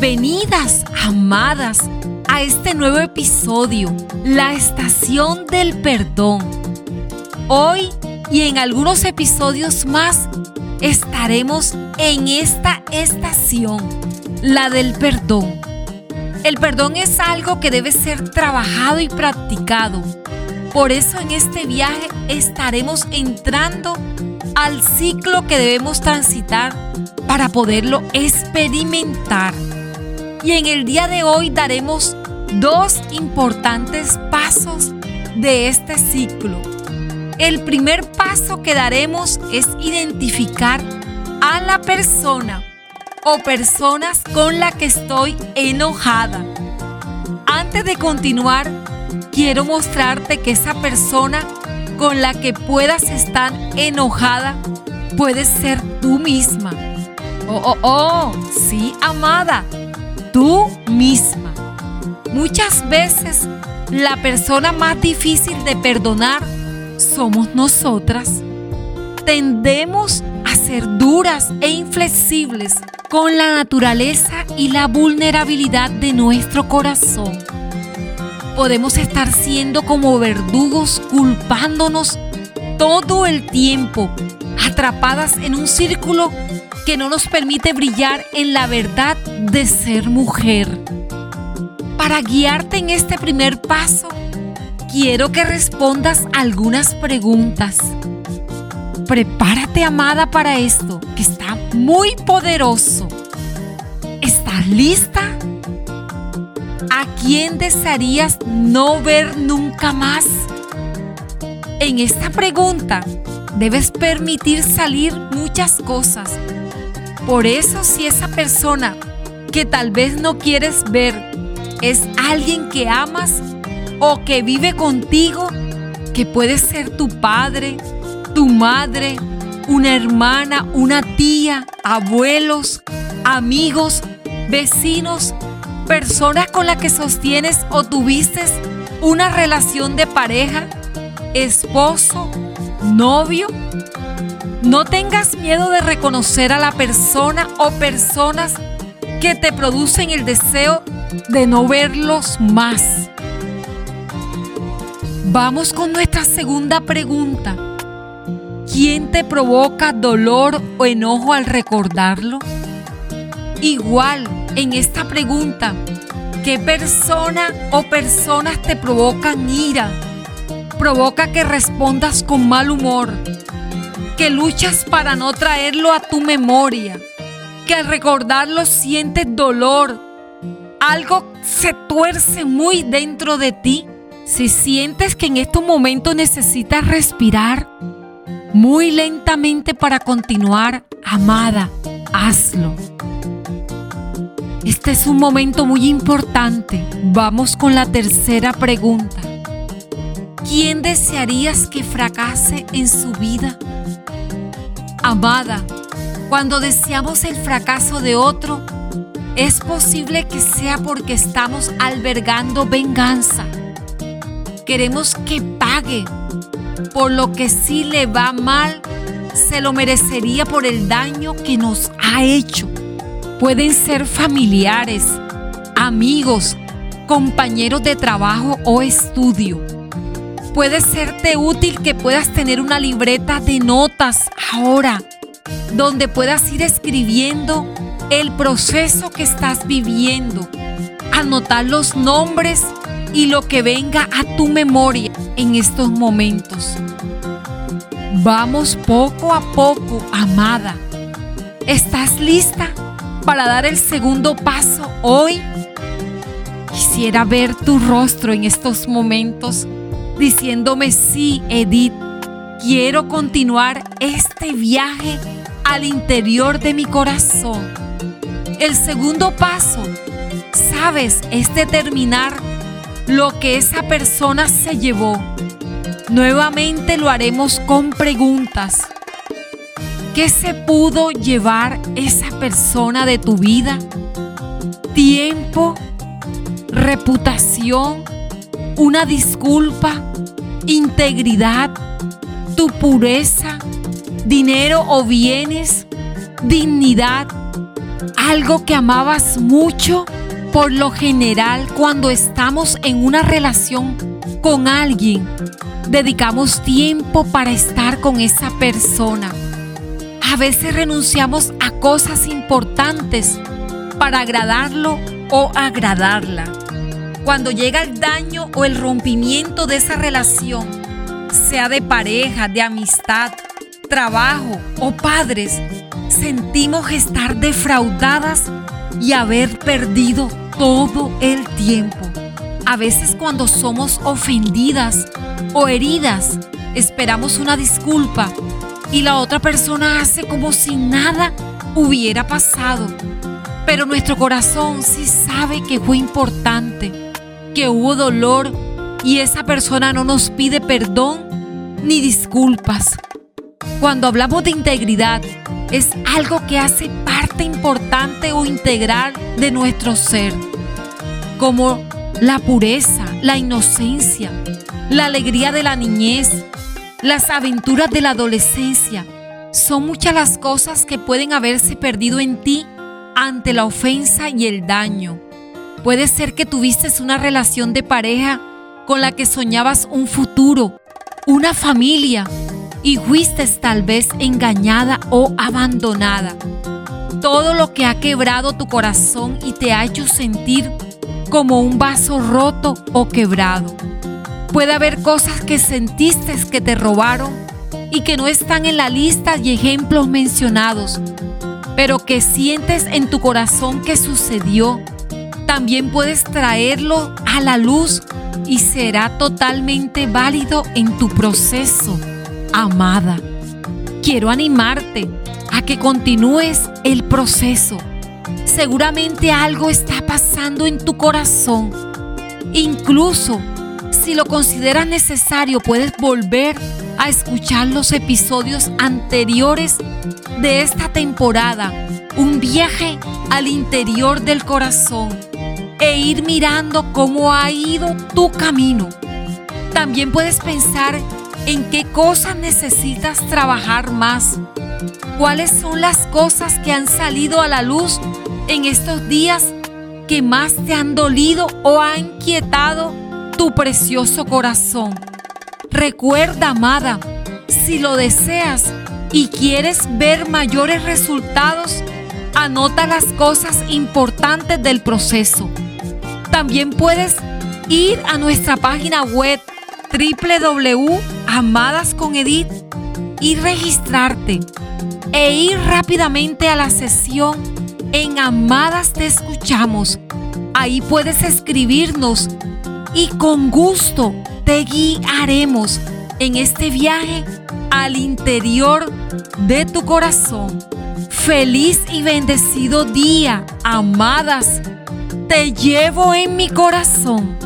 Bienvenidas, amadas, a este nuevo episodio, la estación del perdón. Hoy y en algunos episodios más estaremos en esta estación, la del perdón. El perdón es algo que debe ser trabajado y practicado. Por eso en este viaje estaremos entrando al ciclo que debemos transitar para poderlo experimentar. Y en el día de hoy daremos dos importantes pasos de este ciclo. El primer paso que daremos es identificar a la persona o personas con la que estoy enojada. Antes de continuar, quiero mostrarte que esa persona con la que puedas estar enojada puede ser tú misma. Oh, oh, oh, sí, amada, tú misma. Muchas veces la persona más difícil de perdonar somos nosotras. Tendemos a ser duras e inflexibles con la naturaleza y la vulnerabilidad de nuestro corazón. Podemos estar siendo como verdugos culpándonos todo el tiempo, atrapadas en un círculo que no nos permite brillar en la verdad de ser mujer. Para guiarte en este primer paso, quiero que respondas algunas preguntas. Prepárate, amada, para esto, que está muy poderoso. ¿Estás lista? ¿A quién desearías no ver nunca más? En esta pregunta debes permitir salir muchas cosas. Por eso si esa persona que tal vez no quieres ver es alguien que amas o que vive contigo, que puede ser tu padre, tu madre, una hermana, una tía, abuelos, amigos, vecinos, personas con las que sostienes o tuviste una relación de pareja, esposo, novio. No tengas miedo de reconocer a la persona o personas que te producen el deseo de no verlos más. Vamos con nuestra segunda pregunta. ¿Quién te provoca dolor o enojo al recordarlo? Igual, en esta pregunta, ¿qué persona o personas te provocan ira? Provoca que respondas con mal humor, que luchas para no traerlo a tu memoria, que al recordarlo sientes dolor, algo se tuerce muy dentro de ti. Si sientes que en estos momentos necesitas respirar, muy lentamente para continuar, amada, hazlo. Este es un momento muy importante. Vamos con la tercera pregunta. ¿Quién desearías que fracase en su vida? Amada, cuando deseamos el fracaso de otro, es posible que sea porque estamos albergando venganza. Queremos que pague por lo que sí le va mal, se lo merecería por el daño que nos ha hecho. Pueden ser familiares, amigos, compañeros de trabajo o estudio. Puede serte útil que puedas tener una libreta de notas ahora, donde puedas ir escribiendo el proceso que estás viviendo, anotar los nombres y lo que venga a tu memoria en estos momentos. Vamos poco a poco, amada. ¿Estás lista para dar el segundo paso hoy? Quisiera ver tu rostro en estos momentos diciéndome, sí, Edith, quiero continuar este viaje al interior de mi corazón. El segundo paso, sabes, es determinar lo que esa persona se llevó. Nuevamente lo haremos con preguntas. ¿Qué se pudo llevar esa persona de tu vida? Tiempo, reputación, una disculpa, integridad, tu pureza, dinero o bienes, dignidad, algo que amabas mucho, por lo general cuando estamos en una relación con alguien, dedicamos tiempo para estar con esa persona. A veces renunciamos a cosas importantes para agradarlo o agradarla. Cuando llega el daño o el rompimiento de esa relación, sea de pareja, de amistad, trabajo o padres, sentimos estar defraudadas y haber perdido todo el tiempo. A veces cuando somos ofendidas o heridas, esperamos una disculpa y la otra persona hace como si nada hubiera pasado. Pero nuestro corazón sí sabe que fue importante, que hubo dolor y esa persona no nos pide perdón ni disculpas. Cuando hablamos de integridad, es algo que hace parte importante o integral de nuestro ser, como la pureza, la inocencia, la alegría de la niñez, las aventuras de la adolescencia. Son muchas las cosas que pueden haberse perdido en ti ante la ofensa y el daño. Puede ser que tuviste una relación de pareja con la que soñabas un futuro, una familia, y fuiste tal vez engañada o abandonada. Todo lo que ha quebrado tu corazón y te ha hecho sentir como un vaso roto o quebrado. Puede haber cosas que sentiste que te robaron y que no están en la lista y ejemplos mencionados, pero que sientes en tu corazón que sucedió. También puedes traerlo a la luz y será totalmente válido en tu proceso, amada. Quiero animarte a que continúes el proceso. Seguramente algo está pasando en tu corazón. Incluso si lo consideras necesario, puedes volver a escuchar los episodios anteriores de esta temporada. Un viaje al interior del corazón e ir mirando cómo ha ido tu camino. También puedes pensar en qué cosas necesitas trabajar más. ¿Cuáles son las cosas que han salido a la luz en estos días que más te han dolido o han inquietado tu precioso corazón. Recuerda, amada, si lo deseas y quieres ver mayores resultados, anota las cosas importantes del proceso. También puedes ir a nuestra página web www.amadasconedit y registrarte e ir rápidamente a la sesión en Amadas Te Escuchamos. Ahí puedes escribirnos y con gusto te guiaremos en este viaje al interior de tu corazón. Feliz y bendecido día, amadas. Te llevo en mi corazón.